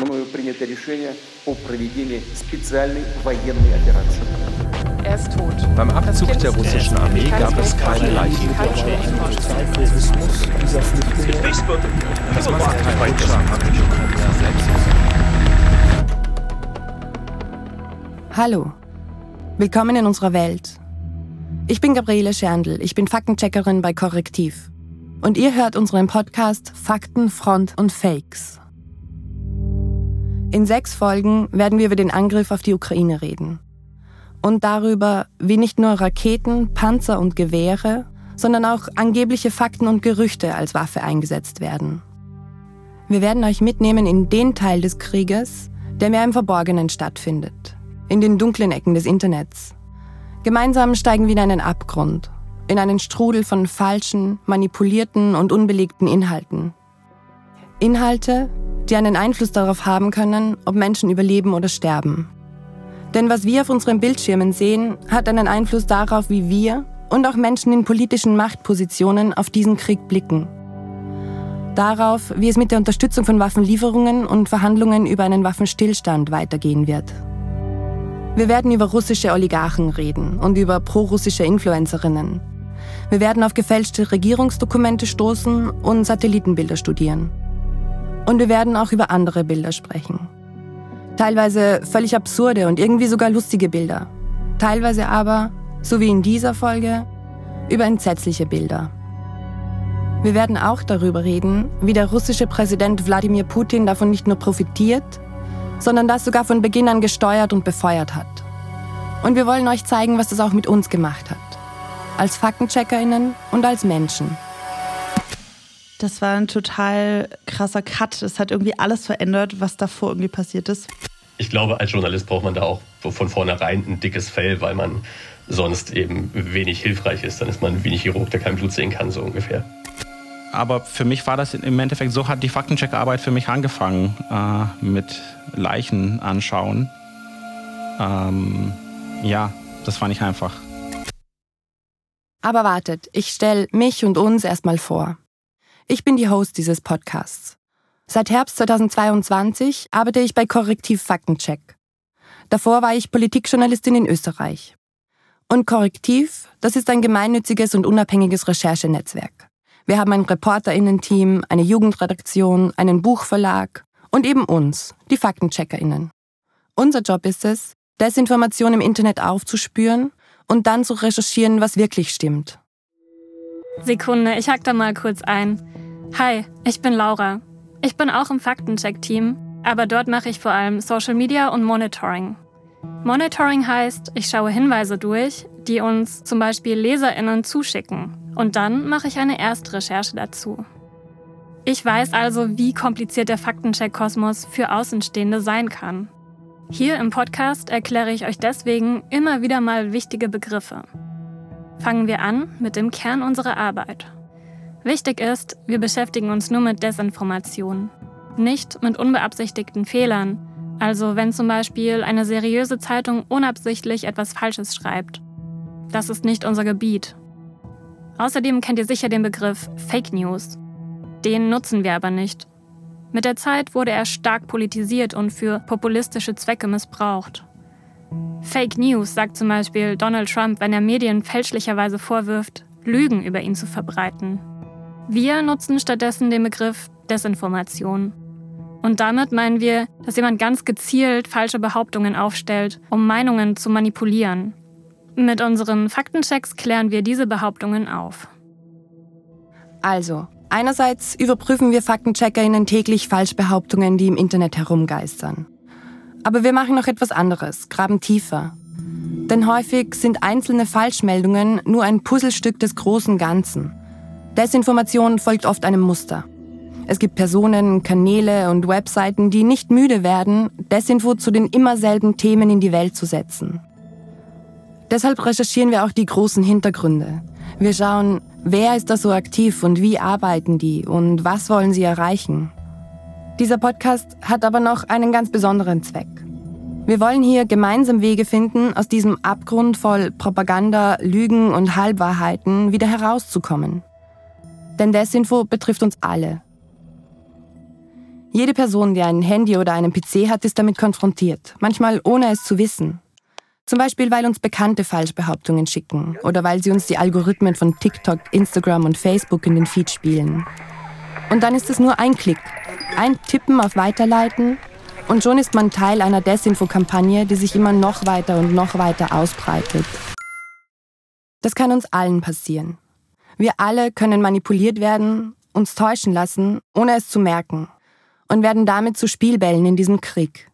мною принято решение о проведении специальной военной операции. Er ist tot. Beim Abzug der russischen Armee gab es keine Leichen. Das Massaker Hallo, willkommen in unserer Welt. Ich bin Gabriele Scherndl, ich bin Faktencheckerin bei Korrektiv. Und ihr hört unseren Podcast Fakten, Front und Fakes. In sechs Folgen werden wir über den Angriff auf die Ukraine reden. Und darüber, wie nicht nur Raketen, Panzer und Gewehre, sondern auch angebliche Fakten und Gerüchte als Waffe eingesetzt werden. Wir werden euch mitnehmen in den Teil des Krieges, der mehr im Verborgenen stattfindet, in den dunklen Ecken des Internets. Gemeinsam steigen wir in einen Abgrund, in einen Strudel von falschen, manipulierten und unbelegten Inhalten. Inhalte, die einen Einfluss darauf haben können, ob Menschen überleben oder sterben. Denn was wir auf unseren Bildschirmen sehen, hat einen Einfluss darauf, wie wir und auch Menschen in politischen Machtpositionen auf diesen Krieg blicken. Darauf, wie es mit der Unterstützung von Waffenlieferungen und Verhandlungen über einen Waffenstillstand weitergehen wird. Wir werden über russische Oligarchen reden und über prorussische Influencerinnen. Wir werden auf gefälschte Regierungsdokumente stoßen und Satellitenbilder studieren. Und wir werden auch über andere Bilder sprechen. Teilweise völlig absurde und irgendwie sogar lustige Bilder. Teilweise aber, so wie in dieser Folge, über entsetzliche Bilder. Wir werden auch darüber reden, wie der russische Präsident Wladimir Putin davon nicht nur profitiert, sondern das sogar von Beginn an gesteuert und befeuert hat. Und wir wollen euch zeigen, was das auch mit uns gemacht hat. Als Faktencheckerinnen und als Menschen. Das war ein total krasser Cut. Es hat irgendwie alles verändert, was davor irgendwie passiert ist. Ich glaube, als Journalist braucht man da auch von vornherein ein dickes Fell, weil man sonst eben wenig hilfreich ist. Dann ist man wie ein Chirurg, der kein Blut sehen kann, so ungefähr. Aber für mich war das im Endeffekt, so hat die Faktencheckarbeit für mich angefangen, äh, mit Leichen anschauen. Ähm, ja, das fand ich einfach. Aber wartet, ich stelle mich und uns erstmal vor. Ich bin die Host dieses Podcasts. Seit Herbst 2022 arbeite ich bei Korrektiv Faktencheck. Davor war ich Politikjournalistin in Österreich. Und Korrektiv, das ist ein gemeinnütziges und unabhängiges Recherchenetzwerk. Wir haben ein Reporterinnen-Team, eine Jugendredaktion, einen Buchverlag und eben uns, die Faktencheckerinnen. Unser Job ist es, Desinformation im Internet aufzuspüren und dann zu recherchieren, was wirklich stimmt. Sekunde, ich hack da mal kurz ein. Hi, ich bin Laura. Ich bin auch im Faktencheck-Team, aber dort mache ich vor allem Social Media und Monitoring. Monitoring heißt, ich schaue Hinweise durch, die uns zum Beispiel LeserInnen zuschicken. Und dann mache ich eine Erstrecherche dazu. Ich weiß also, wie kompliziert der Faktencheck-Kosmos für Außenstehende sein kann. Hier im Podcast erkläre ich euch deswegen immer wieder mal wichtige Begriffe. Fangen wir an mit dem Kern unserer Arbeit. Wichtig ist, wir beschäftigen uns nur mit Desinformation, nicht mit unbeabsichtigten Fehlern, also wenn zum Beispiel eine seriöse Zeitung unabsichtlich etwas Falsches schreibt. Das ist nicht unser Gebiet. Außerdem kennt ihr sicher den Begriff Fake News. Den nutzen wir aber nicht. Mit der Zeit wurde er stark politisiert und für populistische Zwecke missbraucht. Fake News sagt zum Beispiel Donald Trump, wenn er Medien fälschlicherweise vorwirft, Lügen über ihn zu verbreiten. Wir nutzen stattdessen den Begriff Desinformation. Und damit meinen wir, dass jemand ganz gezielt falsche Behauptungen aufstellt, um Meinungen zu manipulieren. Mit unseren Faktenchecks klären wir diese Behauptungen auf. Also, einerseits überprüfen wir FaktencheckerInnen täglich Falschbehauptungen, die im Internet herumgeistern. Aber wir machen noch etwas anderes, graben tiefer. Denn häufig sind einzelne Falschmeldungen nur ein Puzzlestück des großen Ganzen – Desinformation folgt oft einem Muster. Es gibt Personen, Kanäle und Webseiten, die nicht müde werden, Desinfo zu den immer selben Themen in die Welt zu setzen. Deshalb recherchieren wir auch die großen Hintergründe. Wir schauen, wer ist da so aktiv und wie arbeiten die und was wollen sie erreichen. Dieser Podcast hat aber noch einen ganz besonderen Zweck. Wir wollen hier gemeinsam Wege finden, aus diesem Abgrund voll Propaganda, Lügen und Halbwahrheiten wieder herauszukommen. Denn Desinfo betrifft uns alle. Jede Person, die ein Handy oder einen PC hat, ist damit konfrontiert, manchmal ohne es zu wissen. Zum Beispiel, weil uns Bekannte Falschbehauptungen schicken oder weil sie uns die Algorithmen von TikTok, Instagram und Facebook in den Feed spielen. Und dann ist es nur ein Klick, ein Tippen auf Weiterleiten und schon ist man Teil einer Desinfo-Kampagne, die sich immer noch weiter und noch weiter ausbreitet. Das kann uns allen passieren. Wir alle können manipuliert werden, uns täuschen lassen, ohne es zu merken und werden damit zu Spielbällen in diesem Krieg.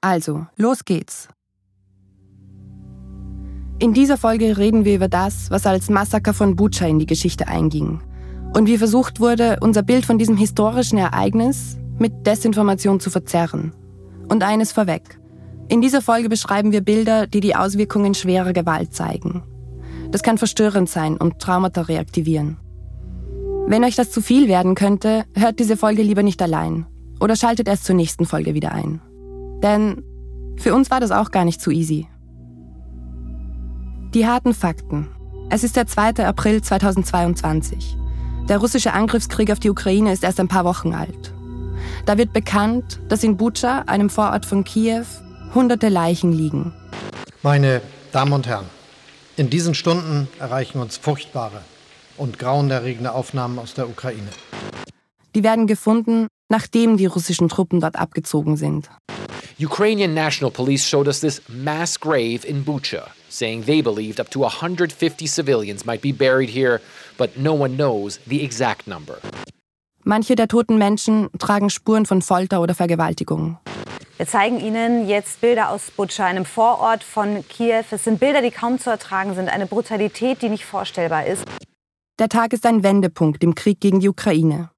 Also, los geht's. In dieser Folge reden wir über das, was als Massaker von Bucha in die Geschichte einging und wie versucht wurde, unser Bild von diesem historischen Ereignis mit Desinformation zu verzerren. Und eines vorweg. In dieser Folge beschreiben wir Bilder, die die Auswirkungen schwerer Gewalt zeigen. Das kann verstörend sein und Traumata reaktivieren. Wenn euch das zu viel werden könnte, hört diese Folge lieber nicht allein oder schaltet erst zur nächsten Folge wieder ein. Denn für uns war das auch gar nicht so easy. Die harten Fakten. Es ist der 2. April 2022. Der russische Angriffskrieg auf die Ukraine ist erst ein paar Wochen alt. Da wird bekannt, dass in Bucha, einem Vorort von Kiew, hunderte Leichen liegen. Meine Damen und Herren, in diesen Stunden erreichen uns furchtbare und grauenerregende Aufnahmen aus der Ukraine. Die werden gefunden, nachdem die russischen Truppen dort abgezogen sind. Ukrainian National Police showed us this mass grave in Bucha, saying they believed up to 150 civilians might be buried here, but no one knows the exact number. Manche der toten Menschen tragen Spuren von Folter oder Vergewaltigung. Wir zeigen Ihnen jetzt Bilder aus Butscha, einem Vorort von Kiew. Es sind Bilder, die kaum zu ertragen sind, eine Brutalität, die nicht vorstellbar ist. Der Tag ist ein Wendepunkt im Krieg gegen die Ukraine.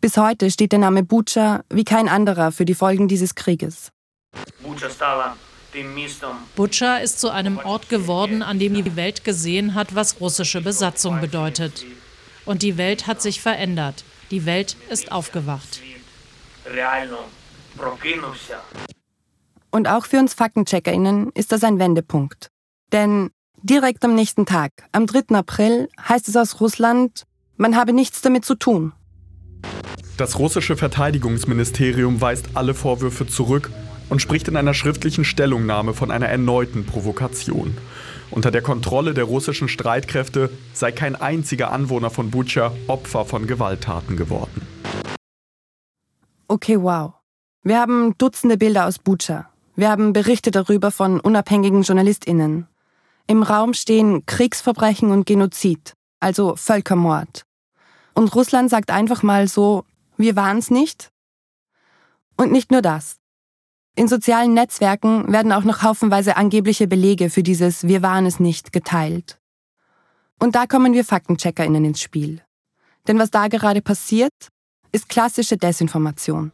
Bis heute steht der Name Bucha wie kein anderer für die Folgen dieses Krieges. Butscha ist zu einem Ort geworden, an dem die Welt gesehen hat, was russische Besatzung bedeutet. Und die Welt hat sich verändert. Die Welt ist aufgewacht. Und auch für uns FaktencheckerInnen ist das ein Wendepunkt. Denn direkt am nächsten Tag, am 3. April, heißt es aus Russland, man habe nichts damit zu tun. Das russische Verteidigungsministerium weist alle Vorwürfe zurück und spricht in einer schriftlichen Stellungnahme von einer erneuten Provokation. Unter der Kontrolle der russischen Streitkräfte sei kein einziger Anwohner von Bucha Opfer von Gewalttaten geworden. Okay, wow. Wir haben Dutzende Bilder aus Bucha. Wir haben Berichte darüber von unabhängigen JournalistInnen. Im Raum stehen Kriegsverbrechen und Genozid, also Völkermord. Und Russland sagt einfach mal so, wir waren's nicht. Und nicht nur das. In sozialen Netzwerken werden auch noch haufenweise angebliche Belege für dieses Wir waren es nicht geteilt. Und da kommen wir FaktencheckerInnen ins Spiel. Denn was da gerade passiert, ist klassische Desinformation.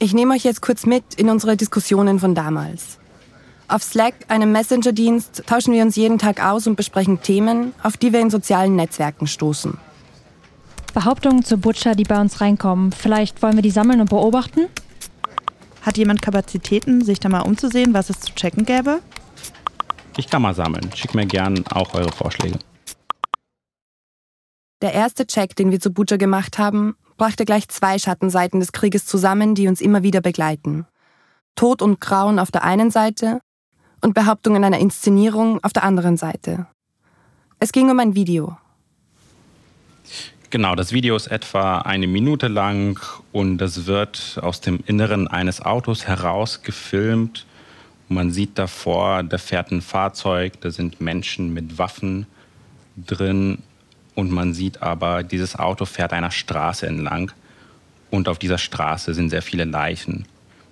Ich nehme euch jetzt kurz mit in unsere Diskussionen von damals. Auf Slack, einem Messenger-Dienst, tauschen wir uns jeden Tag aus und besprechen Themen, auf die wir in sozialen Netzwerken stoßen. Behauptungen zu Butcher, die bei uns reinkommen. Vielleicht wollen wir die sammeln und beobachten? Hat jemand Kapazitäten, sich da mal umzusehen, was es zu checken gäbe? Ich kann mal sammeln. Schickt mir gern auch eure Vorschläge. Der erste Check, den wir zu Butcher gemacht haben, brachte gleich zwei Schattenseiten des Krieges zusammen, die uns immer wieder begleiten. Tod und Grauen auf der einen Seite und Behauptungen einer Inszenierung auf der anderen Seite. Es ging um ein Video, Genau, das Video ist etwa eine Minute lang und es wird aus dem Inneren eines Autos heraus gefilmt. Man sieht davor, da fährt ein Fahrzeug, da sind Menschen mit Waffen drin und man sieht aber, dieses Auto fährt einer Straße entlang und auf dieser Straße sind sehr viele Leichen,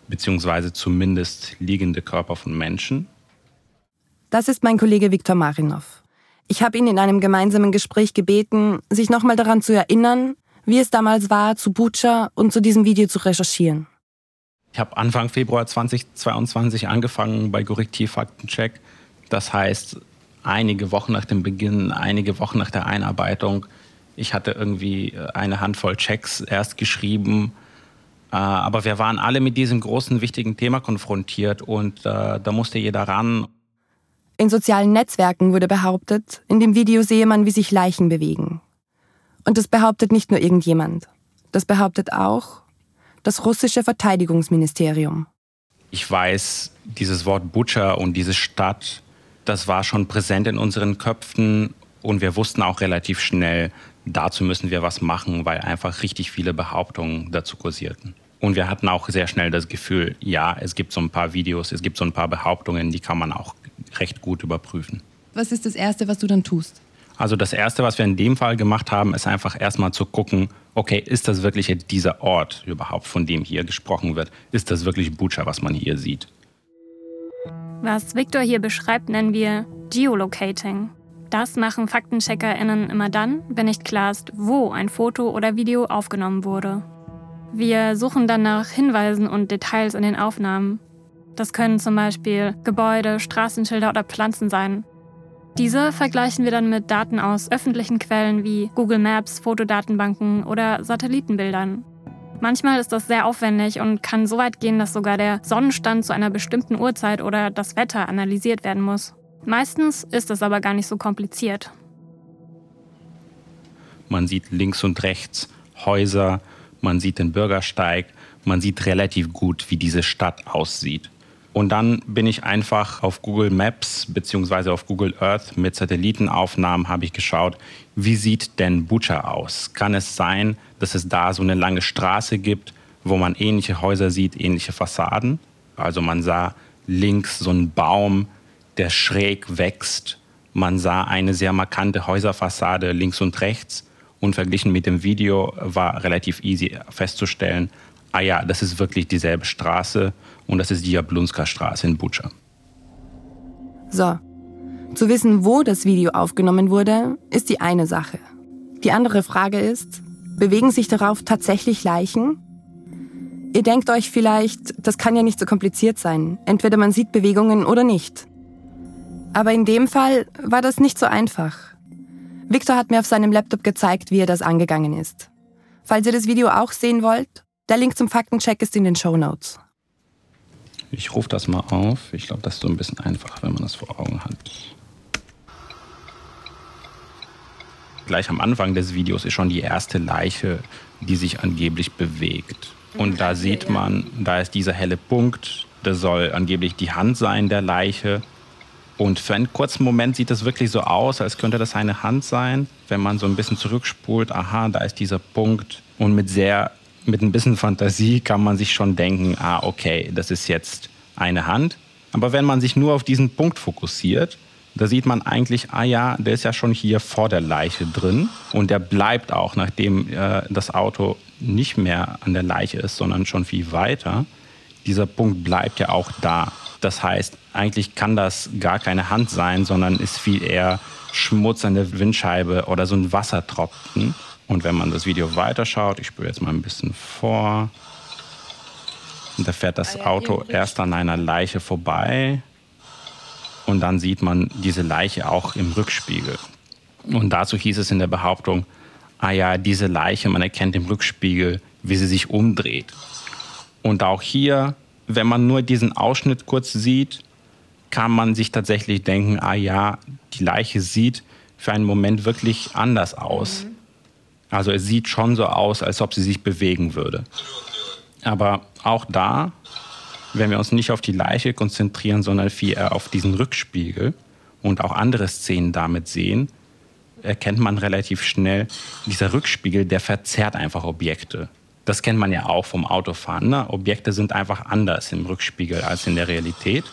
beziehungsweise zumindest liegende Körper von Menschen. Das ist mein Kollege Viktor Marinov. Ich habe ihn in einem gemeinsamen Gespräch gebeten, sich nochmal daran zu erinnern, wie es damals war, zu Bucha und zu diesem Video zu recherchieren. Ich habe Anfang Februar 2022 angefangen bei Korrektiv Faktencheck. Das heißt, einige Wochen nach dem Beginn, einige Wochen nach der Einarbeitung. Ich hatte irgendwie eine Handvoll Checks erst geschrieben. Äh, aber wir waren alle mit diesem großen, wichtigen Thema konfrontiert und äh, da musste jeder ran. In sozialen Netzwerken wurde behauptet, in dem Video sehe man, wie sich Leichen bewegen. Und das behauptet nicht nur irgendjemand. Das behauptet auch das russische Verteidigungsministerium. Ich weiß, dieses Wort Butcher und diese Stadt, das war schon präsent in unseren Köpfen und wir wussten auch relativ schnell, dazu müssen wir was machen, weil einfach richtig viele Behauptungen dazu kursierten. Und wir hatten auch sehr schnell das Gefühl, ja, es gibt so ein paar Videos, es gibt so ein paar Behauptungen, die kann man auch recht gut überprüfen. Was ist das Erste, was du dann tust? Also das Erste, was wir in dem Fall gemacht haben, ist einfach erstmal zu gucken, okay, ist das wirklich dieser Ort überhaupt, von dem hier gesprochen wird? Ist das wirklich Bucha, was man hier sieht? Was Victor hier beschreibt, nennen wir Geolocating. Das machen FaktencheckerInnen immer dann, wenn nicht klar ist, wo ein Foto oder Video aufgenommen wurde. Wir suchen dann nach Hinweisen und Details in den Aufnahmen. Das können zum Beispiel Gebäude, Straßenschilder oder Pflanzen sein. Diese vergleichen wir dann mit Daten aus öffentlichen Quellen wie Google Maps, Fotodatenbanken oder Satellitenbildern. Manchmal ist das sehr aufwendig und kann so weit gehen, dass sogar der Sonnenstand zu einer bestimmten Uhrzeit oder das Wetter analysiert werden muss. Meistens ist es aber gar nicht so kompliziert. Man sieht links und rechts Häuser, man sieht den Bürgersteig, man sieht relativ gut, wie diese Stadt aussieht. Und dann bin ich einfach auf Google Maps bzw. auf Google Earth mit Satellitenaufnahmen habe ich geschaut, wie sieht denn Butcher aus? Kann es sein, dass es da so eine lange Straße gibt, wo man ähnliche Häuser sieht, ähnliche Fassaden? Also man sah links so einen Baum, der schräg wächst. Man sah eine sehr markante Häuserfassade links und rechts. Und verglichen mit dem Video war relativ easy festzustellen, ah ja, das ist wirklich dieselbe Straße und das ist die Jablunska Straße in Bucha. So, zu wissen, wo das Video aufgenommen wurde, ist die eine Sache. Die andere Frage ist, bewegen sich darauf tatsächlich Leichen? Ihr denkt euch vielleicht, das kann ja nicht so kompliziert sein. Entweder man sieht Bewegungen oder nicht. Aber in dem Fall war das nicht so einfach. Victor hat mir auf seinem Laptop gezeigt, wie er das angegangen ist. Falls ihr das Video auch sehen wollt, der Link zum Faktencheck ist in den Show Notes. Ich rufe das mal auf. Ich glaube, das ist so ein bisschen einfach, wenn man das vor Augen hat. Gleich am Anfang des Videos ist schon die erste Leiche, die sich angeblich bewegt. Und da sieht man, da ist dieser helle Punkt, das soll angeblich die Hand sein der Leiche. Und für einen kurzen Moment sieht es wirklich so aus, als könnte das eine Hand sein. Wenn man so ein bisschen zurückspult, aha, da ist dieser Punkt. Und mit sehr mit ein bisschen Fantasie kann man sich schon denken, ah, okay, das ist jetzt eine Hand. Aber wenn man sich nur auf diesen Punkt fokussiert, da sieht man eigentlich, ah ja, der ist ja schon hier vor der Leiche drin und der bleibt auch, nachdem äh, das Auto nicht mehr an der Leiche ist, sondern schon viel weiter. Dieser Punkt bleibt ja auch da. Das heißt, eigentlich kann das gar keine Hand sein, sondern ist viel eher Schmutz an der Windscheibe oder so ein Wassertropfen. Und wenn man das Video weiterschaut, ich spüre jetzt mal ein bisschen vor, da fährt das Auto erst an einer Leiche vorbei und dann sieht man diese Leiche auch im Rückspiegel. Und dazu hieß es in der Behauptung, ah ja, diese Leiche, man erkennt im Rückspiegel, wie sie sich umdreht. Und auch hier, wenn man nur diesen Ausschnitt kurz sieht, kann man sich tatsächlich denken, ah ja, die Leiche sieht für einen Moment wirklich anders aus. Mhm. Also es sieht schon so aus, als ob sie sich bewegen würde. Aber auch da, wenn wir uns nicht auf die Leiche konzentrieren, sondern eher auf diesen Rückspiegel und auch andere Szenen damit sehen, erkennt man relativ schnell, dieser Rückspiegel, der verzerrt einfach Objekte. Das kennt man ja auch vom Autofahren. Ne? Objekte sind einfach anders im Rückspiegel als in der Realität.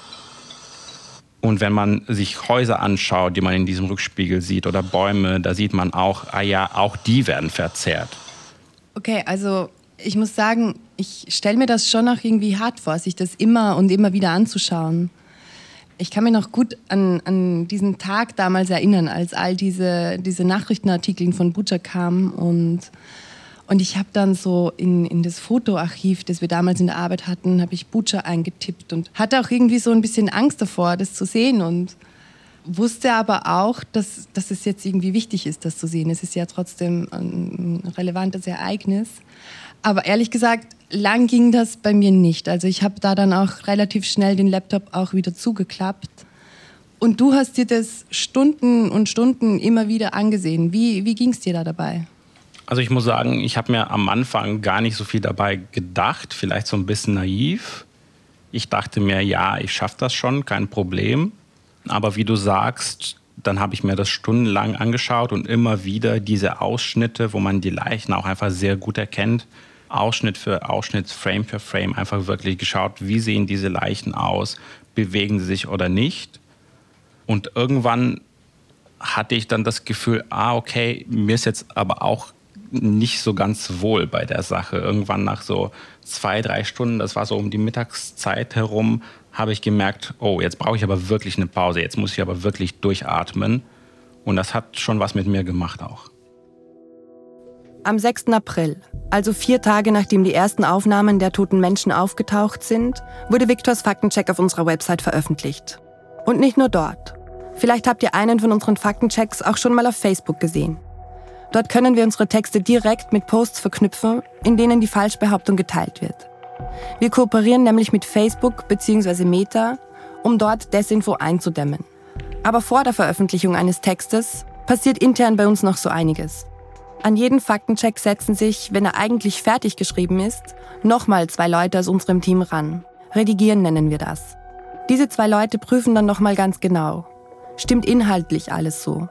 Und wenn man sich Häuser anschaut, die man in diesem Rückspiegel sieht, oder Bäume, da sieht man auch, ah ja, auch die werden verzerrt. Okay, also ich muss sagen, ich stelle mir das schon auch irgendwie hart vor, sich das immer und immer wieder anzuschauen. Ich kann mich noch gut an, an diesen Tag damals erinnern, als all diese, diese Nachrichtenartikel von Butcher kamen und und ich habe dann so in, in das Fotoarchiv, das wir damals in der Arbeit hatten, habe ich Butcher eingetippt und hatte auch irgendwie so ein bisschen Angst davor, das zu sehen und wusste aber auch, dass, dass es jetzt irgendwie wichtig ist, das zu sehen. Es ist ja trotzdem ein relevantes Ereignis. Aber ehrlich gesagt, lang ging das bei mir nicht. Also ich habe da dann auch relativ schnell den Laptop auch wieder zugeklappt. Und du hast dir das Stunden und Stunden immer wieder angesehen. Wie, wie ging es dir da dabei? Also ich muss sagen, ich habe mir am Anfang gar nicht so viel dabei gedacht, vielleicht so ein bisschen naiv. Ich dachte mir, ja, ich schaffe das schon, kein Problem. Aber wie du sagst, dann habe ich mir das stundenlang angeschaut und immer wieder diese Ausschnitte, wo man die Leichen auch einfach sehr gut erkennt, Ausschnitt für Ausschnitt, Frame für Frame, einfach wirklich geschaut, wie sehen diese Leichen aus, bewegen sie sich oder nicht. Und irgendwann hatte ich dann das Gefühl, ah, okay, mir ist jetzt aber auch nicht so ganz wohl bei der Sache. Irgendwann nach so zwei, drei Stunden, das war so um die Mittagszeit herum, habe ich gemerkt, oh, jetzt brauche ich aber wirklich eine Pause, jetzt muss ich aber wirklich durchatmen. Und das hat schon was mit mir gemacht auch. Am 6. April, also vier Tage nachdem die ersten Aufnahmen der toten Menschen aufgetaucht sind, wurde Viktors Faktencheck auf unserer Website veröffentlicht. Und nicht nur dort. Vielleicht habt ihr einen von unseren Faktenchecks auch schon mal auf Facebook gesehen. Dort können wir unsere Texte direkt mit Posts verknüpfen, in denen die Falschbehauptung geteilt wird. Wir kooperieren nämlich mit Facebook bzw. Meta, um dort Desinfo einzudämmen. Aber vor der Veröffentlichung eines Textes passiert intern bei uns noch so einiges. An jeden Faktencheck setzen sich, wenn er eigentlich fertig geschrieben ist, nochmal zwei Leute aus unserem Team ran. Redigieren nennen wir das. Diese zwei Leute prüfen dann nochmal ganz genau. Stimmt inhaltlich alles so?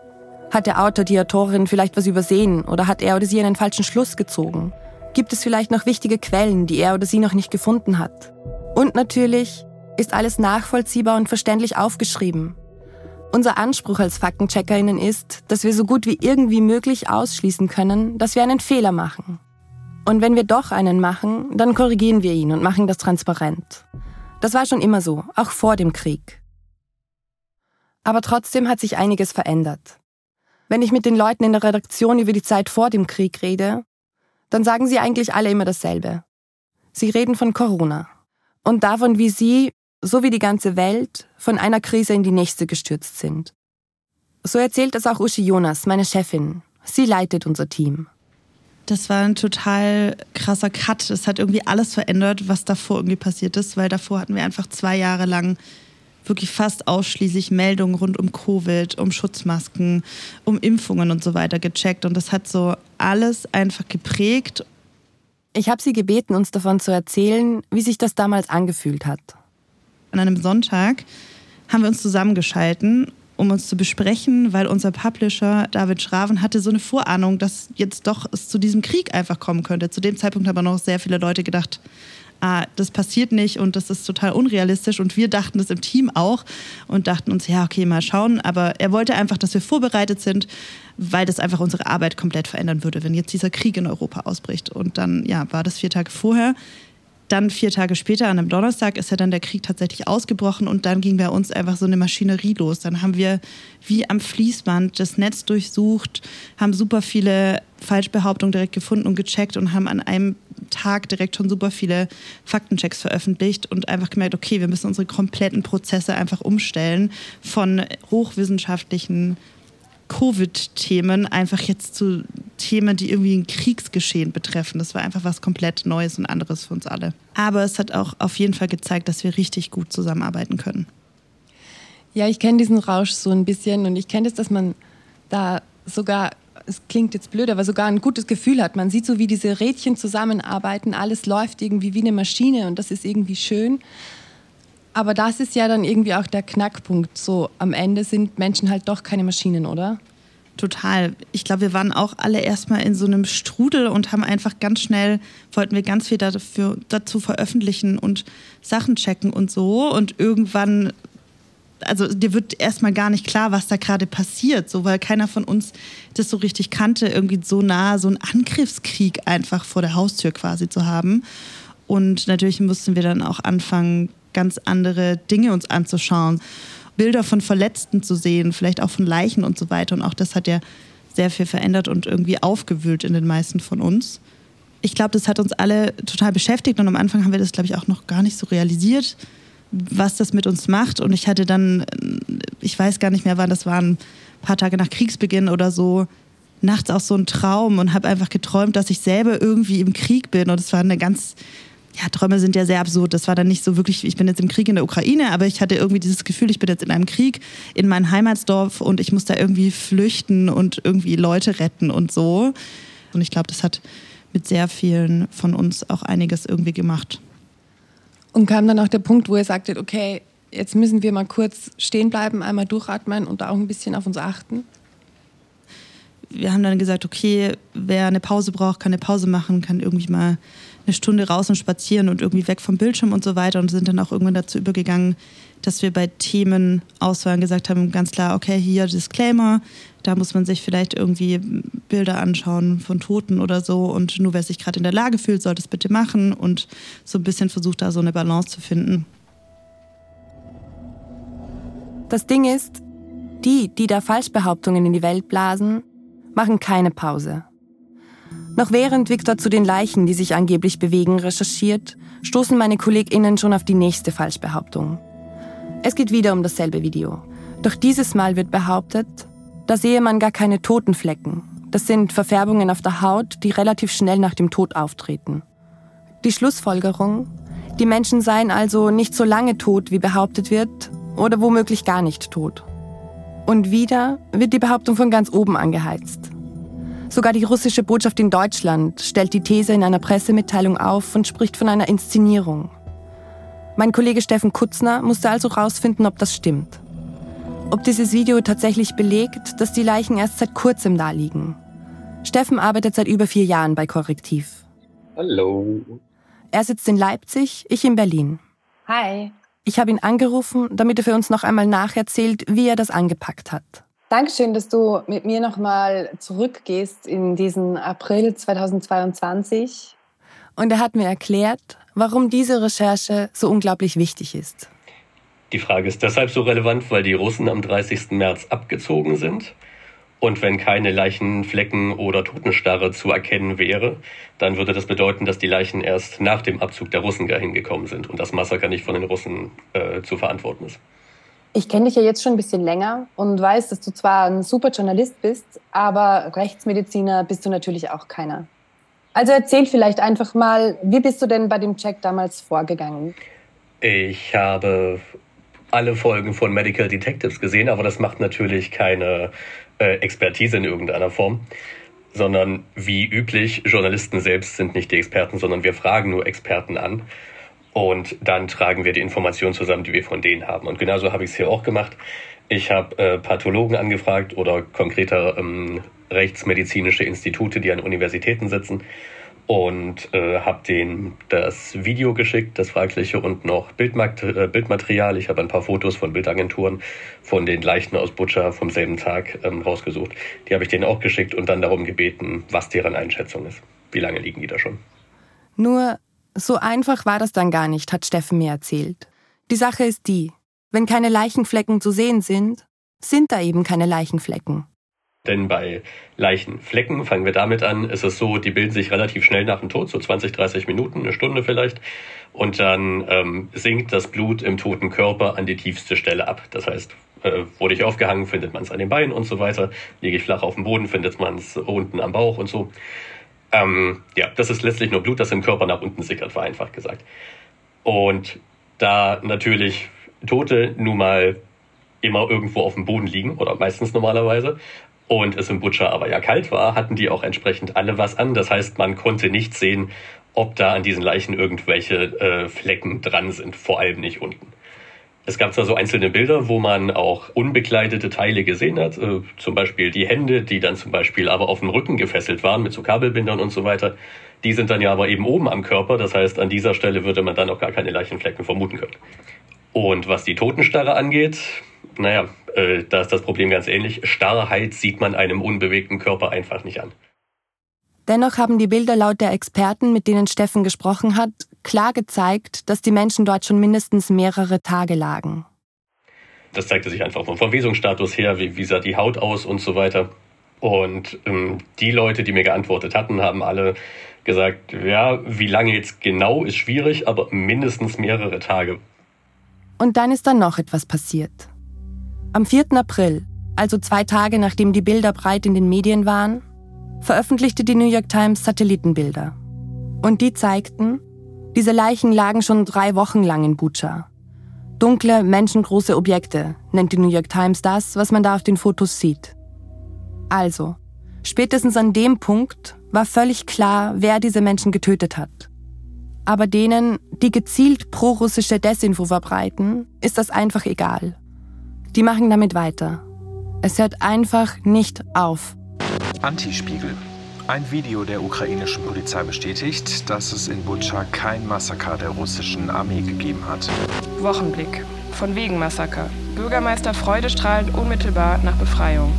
Hat der Autor, die Autorin vielleicht was übersehen oder hat er oder sie einen falschen Schluss gezogen? Gibt es vielleicht noch wichtige Quellen, die er oder sie noch nicht gefunden hat? Und natürlich, ist alles nachvollziehbar und verständlich aufgeschrieben? Unser Anspruch als Faktencheckerinnen ist, dass wir so gut wie irgendwie möglich ausschließen können, dass wir einen Fehler machen. Und wenn wir doch einen machen, dann korrigieren wir ihn und machen das transparent. Das war schon immer so, auch vor dem Krieg. Aber trotzdem hat sich einiges verändert. Wenn ich mit den Leuten in der Redaktion über die Zeit vor dem Krieg rede, dann sagen sie eigentlich alle immer dasselbe. Sie reden von Corona und davon, wie sie so wie die ganze Welt, von einer Krise in die nächste gestürzt sind. So erzählt es auch Uschi Jonas, meine Chefin. Sie leitet unser Team. Das war ein total krasser Cut. Es hat irgendwie alles verändert, was davor irgendwie passiert ist, weil davor hatten wir einfach zwei Jahre lang wirklich fast ausschließlich Meldungen rund um Covid, um Schutzmasken, um Impfungen und so weiter gecheckt. Und das hat so alles einfach geprägt. Ich habe sie gebeten, uns davon zu erzählen, wie sich das damals angefühlt hat an einem Sonntag haben wir uns zusammengeschalten, um uns zu besprechen, weil unser Publisher David Schraven hatte so eine Vorahnung, dass jetzt doch es zu diesem Krieg einfach kommen könnte. Zu dem Zeitpunkt haben aber noch sehr viele Leute gedacht, ah, das passiert nicht und das ist total unrealistisch. Und wir dachten das im Team auch und dachten uns, ja, okay, mal schauen. Aber er wollte einfach, dass wir vorbereitet sind, weil das einfach unsere Arbeit komplett verändern würde, wenn jetzt dieser Krieg in Europa ausbricht. Und dann, ja, war das vier Tage vorher. Dann vier Tage später, an einem Donnerstag, ist ja dann der Krieg tatsächlich ausgebrochen und dann ging bei uns einfach so eine Maschinerie los. Dann haben wir wie am Fließband das Netz durchsucht, haben super viele Falschbehauptungen direkt gefunden und gecheckt und haben an einem Tag direkt schon super viele Faktenchecks veröffentlicht und einfach gemerkt, okay, wir müssen unsere kompletten Prozesse einfach umstellen von hochwissenschaftlichen Covid-Themen einfach jetzt zu Themen, die irgendwie ein Kriegsgeschehen betreffen. Das war einfach was komplett Neues und anderes für uns alle. Aber es hat auch auf jeden Fall gezeigt, dass wir richtig gut zusammenarbeiten können. Ja, ich kenne diesen Rausch so ein bisschen und ich kenne es, dass man da sogar, es klingt jetzt blöd, aber sogar ein gutes Gefühl hat. Man sieht so, wie diese Rädchen zusammenarbeiten, alles läuft irgendwie wie eine Maschine und das ist irgendwie schön. Aber das ist ja dann irgendwie auch der Knackpunkt. So am Ende sind Menschen halt doch keine Maschinen, oder? Total. Ich glaube, wir waren auch alle erstmal in so einem Strudel und haben einfach ganz schnell, wollten wir ganz viel dafür, dazu veröffentlichen und Sachen checken und so. Und irgendwann, also dir wird erstmal gar nicht klar, was da gerade passiert, so weil keiner von uns das so richtig kannte, irgendwie so nah so einen Angriffskrieg einfach vor der Haustür quasi zu haben. Und natürlich mussten wir dann auch anfangen, ganz andere Dinge uns anzuschauen. Bilder von Verletzten zu sehen, vielleicht auch von Leichen und so weiter. Und auch das hat ja sehr viel verändert und irgendwie aufgewühlt in den meisten von uns. Ich glaube, das hat uns alle total beschäftigt und am Anfang haben wir das, glaube ich, auch noch gar nicht so realisiert, was das mit uns macht. Und ich hatte dann, ich weiß gar nicht mehr, wann das war, ein paar Tage nach Kriegsbeginn oder so, nachts auch so einen Traum und habe einfach geträumt, dass ich selber irgendwie im Krieg bin. Und es war eine ganz ja, Träume sind ja sehr absurd. Das war dann nicht so wirklich, ich bin jetzt im Krieg in der Ukraine, aber ich hatte irgendwie dieses Gefühl, ich bin jetzt in einem Krieg in meinem Heimatsdorf und ich muss da irgendwie flüchten und irgendwie Leute retten und so. Und ich glaube, das hat mit sehr vielen von uns auch einiges irgendwie gemacht. Und kam dann auch der Punkt, wo ihr sagtet, okay, jetzt müssen wir mal kurz stehen bleiben, einmal durchatmen und auch ein bisschen auf uns achten? Wir haben dann gesagt, okay, wer eine Pause braucht, kann eine Pause machen, kann irgendwie mal eine Stunde raus und spazieren und irgendwie weg vom Bildschirm und so weiter und sind dann auch irgendwann dazu übergegangen, dass wir bei Themen Auswahlen gesagt haben, ganz klar, okay, hier Disclaimer, da muss man sich vielleicht irgendwie Bilder anschauen von Toten oder so und nur wer sich gerade in der Lage fühlt, soll das bitte machen und so ein bisschen versucht da so eine Balance zu finden. Das Ding ist, die, die da Falschbehauptungen in die Welt blasen, machen keine Pause. Noch während Victor zu den Leichen, die sich angeblich bewegen, recherchiert, stoßen meine KollegInnen schon auf die nächste Falschbehauptung. Es geht wieder um dasselbe Video. Doch dieses Mal wird behauptet, da sehe man gar keine Totenflecken. Das sind Verfärbungen auf der Haut, die relativ schnell nach dem Tod auftreten. Die Schlussfolgerung, die Menschen seien also nicht so lange tot, wie behauptet wird, oder womöglich gar nicht tot. Und wieder wird die Behauptung von ganz oben angeheizt. Sogar die russische Botschaft in Deutschland stellt die These in einer Pressemitteilung auf und spricht von einer Inszenierung. Mein Kollege Steffen Kutzner musste also herausfinden, ob das stimmt. Ob dieses Video tatsächlich belegt, dass die Leichen erst seit kurzem da liegen. Steffen arbeitet seit über vier Jahren bei Korrektiv. Hallo. Er sitzt in Leipzig, ich in Berlin. Hi. Ich habe ihn angerufen, damit er für uns noch einmal nacherzählt, wie er das angepackt hat. Dankeschön, dass du mit mir nochmal zurückgehst in diesen April 2022. Und er hat mir erklärt, warum diese Recherche so unglaublich wichtig ist. Die Frage ist deshalb so relevant, weil die Russen am 30. März abgezogen sind. Und wenn keine Leichenflecken oder Totenstarre zu erkennen wäre, dann würde das bedeuten, dass die Leichen erst nach dem Abzug der Russen dahin gekommen sind und das Massaker nicht von den Russen äh, zu verantworten ist. Ich kenne dich ja jetzt schon ein bisschen länger und weiß, dass du zwar ein super Journalist bist, aber Rechtsmediziner bist du natürlich auch keiner. Also erzähl vielleicht einfach mal, wie bist du denn bei dem Check damals vorgegangen? Ich habe alle Folgen von Medical Detectives gesehen, aber das macht natürlich keine äh, Expertise in irgendeiner Form, sondern wie üblich, Journalisten selbst sind nicht die Experten, sondern wir fragen nur Experten an und dann tragen wir die Informationen zusammen, die wir von denen haben. Und genauso habe ich es hier auch gemacht. Ich habe äh, Pathologen angefragt oder konkreter ähm, rechtsmedizinische Institute, die an Universitäten sitzen und äh, habe denen das Video geschickt, das fragliche und noch Bildmat äh, Bildmaterial. Ich habe ein paar Fotos von Bildagenturen von den Leichen aus Butcher vom selben Tag ähm, rausgesucht. Die habe ich denen auch geschickt und dann darum gebeten, was deren Einschätzung ist. Wie lange liegen die da schon? Nur so einfach war das dann gar nicht, hat Steffen mir erzählt. Die Sache ist die, wenn keine Leichenflecken zu sehen sind, sind da eben keine Leichenflecken. Denn bei Leichenflecken, fangen wir damit an, ist es so, die bilden sich relativ schnell nach dem Tod, so 20, 30 Minuten, eine Stunde vielleicht. Und dann ähm, sinkt das Blut im toten Körper an die tiefste Stelle ab. Das heißt, äh, wurde ich aufgehangen, findet man es an den Beinen und so weiter. Liege ich flach auf dem Boden, findet man es unten am Bauch und so. Ähm, ja, das ist letztlich nur Blut, das im Körper nach unten sickert, vereinfacht gesagt. Und da natürlich Tote nun mal immer irgendwo auf dem Boden liegen oder meistens normalerweise, und es im Butcher aber ja kalt war, hatten die auch entsprechend alle was an. Das heißt, man konnte nicht sehen, ob da an diesen Leichen irgendwelche äh, Flecken dran sind, vor allem nicht unten. Es gab zwar so einzelne Bilder, wo man auch unbekleidete Teile gesehen hat, äh, zum Beispiel die Hände, die dann zum Beispiel aber auf dem Rücken gefesselt waren mit so Kabelbindern und so weiter. Die sind dann ja aber eben oben am Körper, das heißt, an dieser Stelle würde man dann auch gar keine Leichenflecken vermuten können. Und was die Totenstarre angeht, naja, äh, da ist das Problem ganz ähnlich. Starrheit sieht man einem unbewegten Körper einfach nicht an. Dennoch haben die Bilder laut der Experten, mit denen Steffen gesprochen hat, klar gezeigt, dass die Menschen dort schon mindestens mehrere Tage lagen. Das zeigte sich einfach vom Verwesungsstatus her, wie, wie sah die Haut aus und so weiter. Und ähm, die Leute, die mir geantwortet hatten, haben alle gesagt, ja, wie lange jetzt genau ist schwierig, aber mindestens mehrere Tage. Und dann ist dann noch etwas passiert. Am 4. April, also zwei Tage nachdem die Bilder breit in den Medien waren, veröffentlichte die New York Times Satellitenbilder. Und die zeigten, diese Leichen lagen schon drei Wochen lang in Bucha. Dunkle, menschengroße Objekte nennt die New York Times das, was man da auf den Fotos sieht. Also, spätestens an dem Punkt war völlig klar, wer diese Menschen getötet hat. Aber denen, die gezielt pro-russische Desinfo verbreiten, ist das einfach egal. Die machen damit weiter. Es hört einfach nicht auf. Antispiegel. Ein Video der ukrainischen Polizei bestätigt, dass es in Butscha kein Massaker der russischen Armee gegeben hat. Wochenblick. Von wegen Massaker. Bürgermeister freudestrahlend unmittelbar nach Befreiung.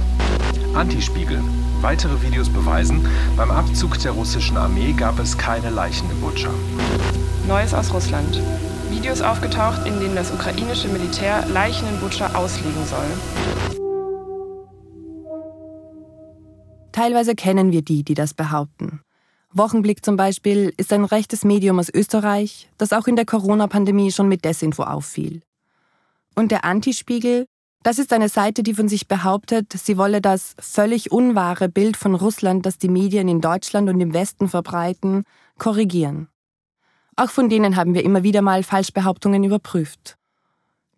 Antispiegel. Weitere Videos beweisen, beim Abzug der russischen Armee gab es keine Leichen in Butscha. Neues aus Russland. Videos aufgetaucht, in denen das ukrainische Militär Leichen in Butscha auslegen soll. Teilweise kennen wir die, die das behaupten. Wochenblick zum Beispiel ist ein rechtes Medium aus Österreich, das auch in der Corona-Pandemie schon mit Desinfo auffiel. Und der Antispiegel, das ist eine Seite, die von sich behauptet, sie wolle das völlig unwahre Bild von Russland, das die Medien in Deutschland und im Westen verbreiten, korrigieren. Auch von denen haben wir immer wieder mal Falschbehauptungen überprüft.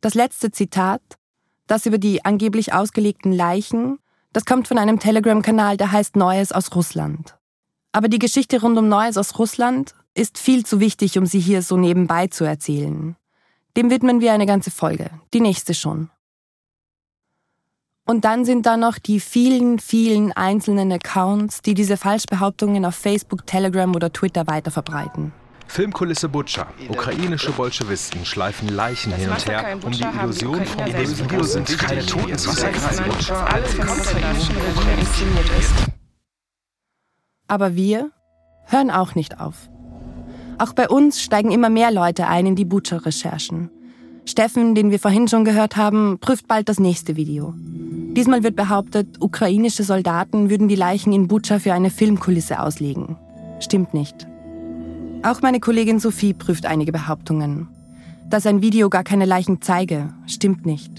Das letzte Zitat, das über die angeblich ausgelegten Leichen, das kommt von einem Telegram-Kanal, der heißt Neues aus Russland. Aber die Geschichte rund um Neues aus Russland ist viel zu wichtig, um sie hier so nebenbei zu erzählen. Dem widmen wir eine ganze Folge, die nächste schon. Und dann sind da noch die vielen, vielen einzelnen Accounts, die diese Falschbehauptungen auf Facebook, Telegram oder Twitter weiterverbreiten. Filmkulisse Butscha. Ukrainische Bolschewisten schleifen Leichen hin und her, um die Illusion von dem Video sind keine Toten zu Aber wir hören auch nicht auf. Auch bei uns steigen immer mehr Leute ein in die Butscha-Recherchen. Steffen, den wir vorhin schon gehört haben, prüft bald das nächste Video. Diesmal wird behauptet, ukrainische Soldaten würden die Leichen in Butscha für eine Filmkulisse auslegen. Stimmt nicht. Auch meine Kollegin Sophie prüft einige Behauptungen. Dass ein Video gar keine Leichen zeige, stimmt nicht.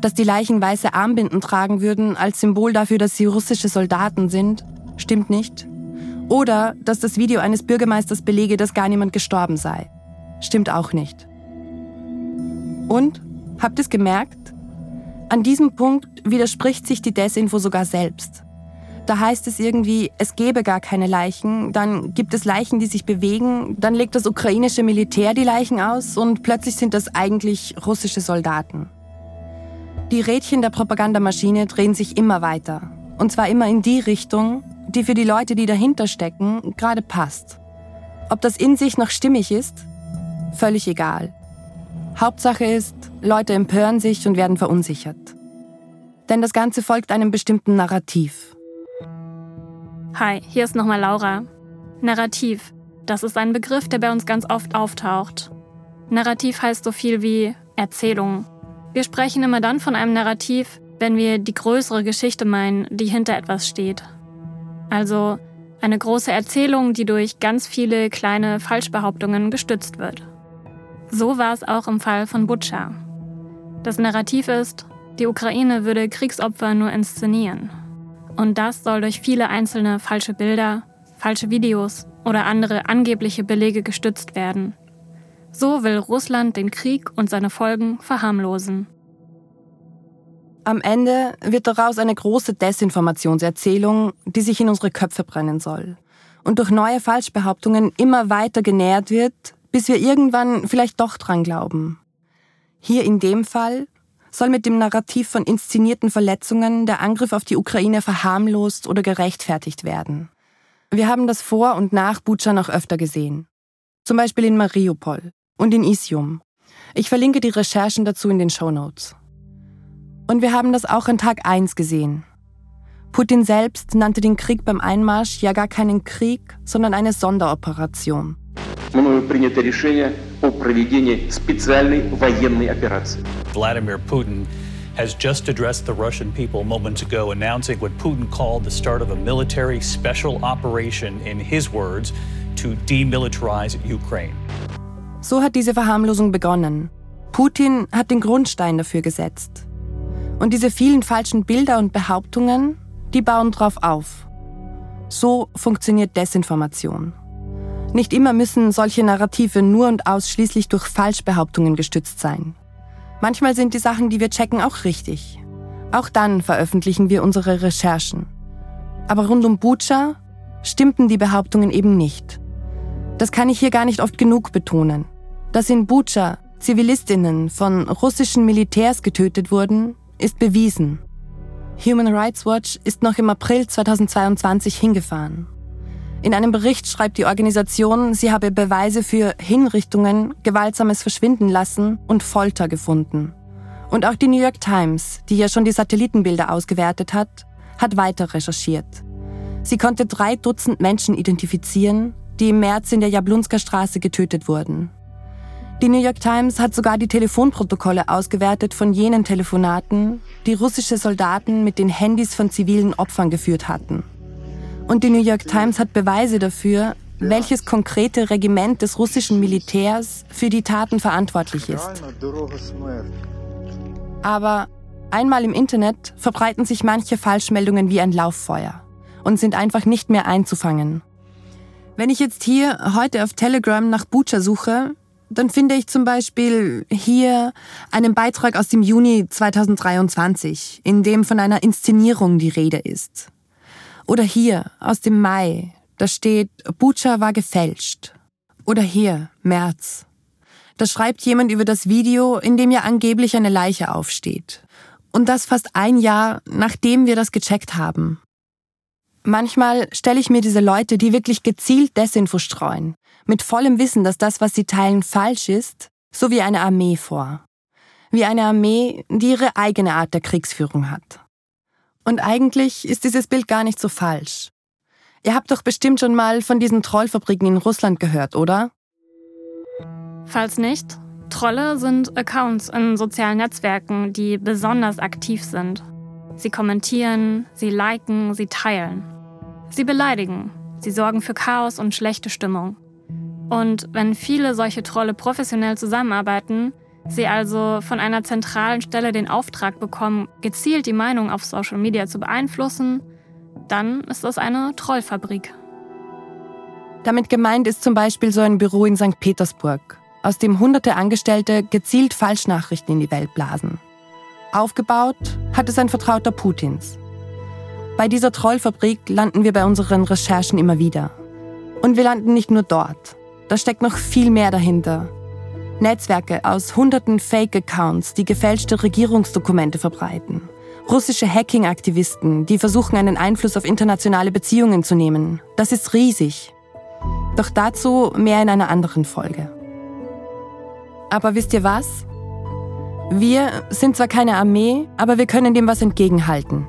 Dass die Leichen weiße Armbinden tragen würden als Symbol dafür, dass sie russische Soldaten sind, stimmt nicht. Oder dass das Video eines Bürgermeisters belege, dass gar niemand gestorben sei. Stimmt auch nicht. Und, habt ihr es gemerkt? An diesem Punkt widerspricht sich die Desinfo sogar selbst. Da heißt es irgendwie, es gäbe gar keine Leichen, dann gibt es Leichen, die sich bewegen, dann legt das ukrainische Militär die Leichen aus und plötzlich sind das eigentlich russische Soldaten. Die Rädchen der Propagandamaschine drehen sich immer weiter. Und zwar immer in die Richtung, die für die Leute, die dahinter stecken, gerade passt. Ob das in sich noch stimmig ist? Völlig egal. Hauptsache ist, Leute empören sich und werden verunsichert. Denn das Ganze folgt einem bestimmten Narrativ. Hi, hier ist nochmal Laura. Narrativ. Das ist ein Begriff, der bei uns ganz oft auftaucht. Narrativ heißt so viel wie Erzählung. Wir sprechen immer dann von einem Narrativ, wenn wir die größere Geschichte meinen, die hinter etwas steht. Also eine große Erzählung, die durch ganz viele kleine Falschbehauptungen gestützt wird. So war es auch im Fall von Butscha. Das Narrativ ist, die Ukraine würde Kriegsopfer nur inszenieren. Und das soll durch viele einzelne falsche Bilder, falsche Videos oder andere angebliche Belege gestützt werden. So will Russland den Krieg und seine Folgen verharmlosen. Am Ende wird daraus eine große Desinformationserzählung, die sich in unsere Köpfe brennen soll und durch neue Falschbehauptungen immer weiter genährt wird, bis wir irgendwann vielleicht doch dran glauben. Hier in dem Fall soll mit dem Narrativ von inszenierten Verletzungen der Angriff auf die Ukraine verharmlost oder gerechtfertigt werden. Wir haben das vor und nach Butscha noch öfter gesehen. Zum Beispiel in Mariupol und in Isium. Ich verlinke die Recherchen dazu in den Show Notes. Und wir haben das auch an Tag 1 gesehen. Putin selbst nannte den Krieg beim Einmarsch ja gar keinen Krieg, sondern eine Sonderoperation Мною принято решение о проведении специальной военной операции. Vladimir Putin has just addressed the Russian people moments ago, announcing what Putin called the start of a military special operation, in his words, to demilitarize Ukraine. So hat diese Verharmlosung begonnen. Putin hat den Grundstein dafür gesetzt. Und diese vielen falschen Bilder und Behauptungen, die bauen drauf auf. So funktioniert Desinformation. Nicht immer müssen solche Narrative nur und ausschließlich durch Falschbehauptungen gestützt sein. Manchmal sind die Sachen, die wir checken, auch richtig. Auch dann veröffentlichen wir unsere Recherchen. Aber rund um Bucha stimmten die Behauptungen eben nicht. Das kann ich hier gar nicht oft genug betonen. Dass in Bucha Zivilistinnen von russischen Militärs getötet wurden, ist bewiesen. Human Rights Watch ist noch im April 2022 hingefahren. In einem Bericht schreibt die Organisation, sie habe Beweise für Hinrichtungen, gewaltsames Verschwinden lassen und Folter gefunden. Und auch die New York Times, die ja schon die Satellitenbilder ausgewertet hat, hat weiter recherchiert. Sie konnte drei Dutzend Menschen identifizieren, die im März in der Jablunsker Straße getötet wurden. Die New York Times hat sogar die Telefonprotokolle ausgewertet von jenen Telefonaten, die russische Soldaten mit den Handys von zivilen Opfern geführt hatten. Und die New York Times hat Beweise dafür, welches konkrete Regiment des russischen Militärs für die Taten verantwortlich ist. Aber einmal im Internet verbreiten sich manche Falschmeldungen wie ein Lauffeuer und sind einfach nicht mehr einzufangen. Wenn ich jetzt hier heute auf Telegram nach Butcher suche, dann finde ich zum Beispiel hier einen Beitrag aus dem Juni 2023, in dem von einer Inszenierung die Rede ist. Oder hier aus dem Mai, da steht, Butcher war gefälscht. Oder hier, März. Da schreibt jemand über das Video, in dem ja angeblich eine Leiche aufsteht. Und das fast ein Jahr, nachdem wir das gecheckt haben. Manchmal stelle ich mir diese Leute, die wirklich gezielt Desinfo streuen, mit vollem Wissen, dass das, was sie teilen, falsch ist, so wie eine Armee vor. Wie eine Armee, die ihre eigene Art der Kriegsführung hat. Und eigentlich ist dieses Bild gar nicht so falsch. Ihr habt doch bestimmt schon mal von diesen Trollfabriken in Russland gehört, oder? Falls nicht, Trolle sind Accounts in sozialen Netzwerken, die besonders aktiv sind. Sie kommentieren, sie liken, sie teilen. Sie beleidigen, sie sorgen für Chaos und schlechte Stimmung. Und wenn viele solche Trolle professionell zusammenarbeiten, sie also von einer zentralen Stelle den Auftrag bekommen, gezielt die Meinung auf Social Media zu beeinflussen, dann ist das eine Trollfabrik. Damit gemeint ist zum Beispiel so ein Büro in St. Petersburg, aus dem hunderte Angestellte gezielt Falschnachrichten in die Welt blasen. Aufgebaut hat es ein Vertrauter Putins. Bei dieser Trollfabrik landen wir bei unseren Recherchen immer wieder. Und wir landen nicht nur dort. Da steckt noch viel mehr dahinter. Netzwerke aus hunderten Fake-Accounts, die gefälschte Regierungsdokumente verbreiten. Russische Hacking-Aktivisten, die versuchen, einen Einfluss auf internationale Beziehungen zu nehmen. Das ist riesig. Doch dazu mehr in einer anderen Folge. Aber wisst ihr was? Wir sind zwar keine Armee, aber wir können dem was entgegenhalten.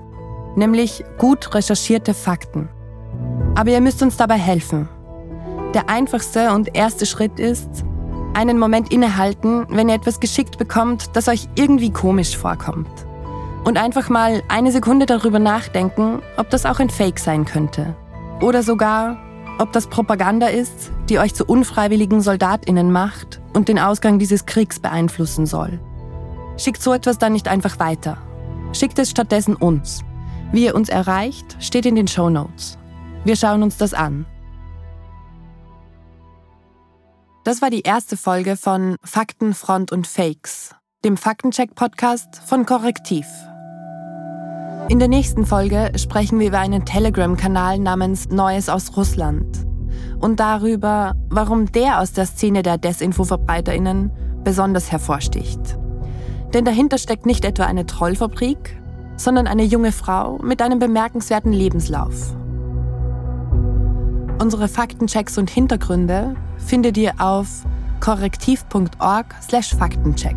Nämlich gut recherchierte Fakten. Aber ihr müsst uns dabei helfen. Der einfachste und erste Schritt ist, einen Moment innehalten, wenn ihr etwas geschickt bekommt, das euch irgendwie komisch vorkommt. Und einfach mal eine Sekunde darüber nachdenken, ob das auch ein Fake sein könnte. Oder sogar, ob das Propaganda ist, die euch zu unfreiwilligen Soldatinnen macht und den Ausgang dieses Kriegs beeinflussen soll. Schickt so etwas dann nicht einfach weiter. Schickt es stattdessen uns. Wie ihr uns erreicht, steht in den Show Notes. Wir schauen uns das an. Das war die erste Folge von Fakten, Front und Fakes, dem Faktencheck-Podcast von Korrektiv. In der nächsten Folge sprechen wir über einen Telegram-Kanal namens Neues aus Russland und darüber, warum der aus der Szene der Desinfo-VerbreiterInnen besonders hervorsticht. Denn dahinter steckt nicht etwa eine Trollfabrik, sondern eine junge Frau mit einem bemerkenswerten Lebenslauf. Unsere Faktenchecks und Hintergründe findet ihr auf korrektiv.org/faktencheck.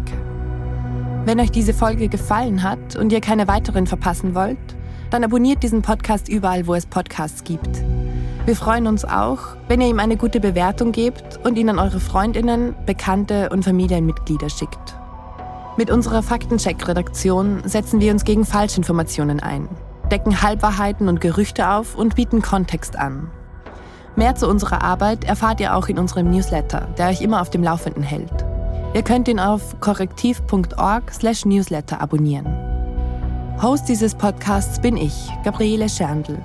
Wenn euch diese Folge gefallen hat und ihr keine weiteren verpassen wollt, dann abonniert diesen Podcast überall, wo es Podcasts gibt. Wir freuen uns auch, wenn ihr ihm eine gute Bewertung gebt und ihn an eure Freundinnen, Bekannte und Familienmitglieder schickt. Mit unserer Faktencheck-Redaktion setzen wir uns gegen Falschinformationen ein, decken Halbwahrheiten und Gerüchte auf und bieten Kontext an. Mehr zu unserer Arbeit erfahrt ihr auch in unserem Newsletter, der euch immer auf dem Laufenden hält. Ihr könnt ihn auf korrektiv.org/newsletter abonnieren. Host dieses Podcasts bin ich, Gabriele Scherndl.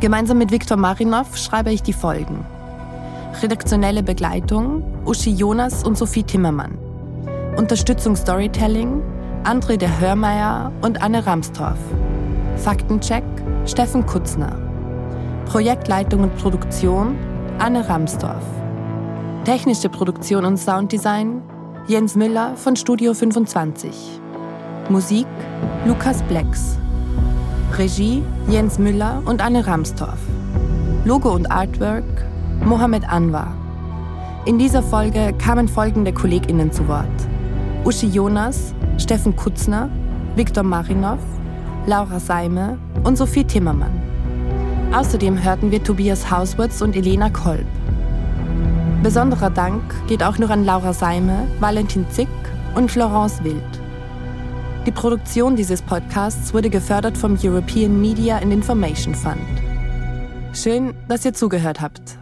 Gemeinsam mit Viktor Marinov schreibe ich die Folgen. Redaktionelle Begleitung Uschi Jonas und Sophie Timmermann. Unterstützung Storytelling André der Hörmeier und Anne Ramstorff. Faktencheck Steffen Kutzner. Projektleitung und Produktion Anne Ramsdorf. Technische Produktion und Sounddesign Jens Müller von Studio 25. Musik Lukas Blacks. Regie Jens Müller und Anne Ramsdorf. Logo und Artwork Mohamed Anwar. In dieser Folge kamen folgende KollegInnen zu Wort. Uschi Jonas, Steffen Kutzner, Viktor Marinov, Laura Seime und Sophie Timmermann. Außerdem hörten wir Tobias Hauswurz und Elena Kolb. Besonderer Dank geht auch noch an Laura Seime, Valentin Zick und Florence Wild. Die Produktion dieses Podcasts wurde gefördert vom European Media and Information Fund. Schön, dass ihr zugehört habt.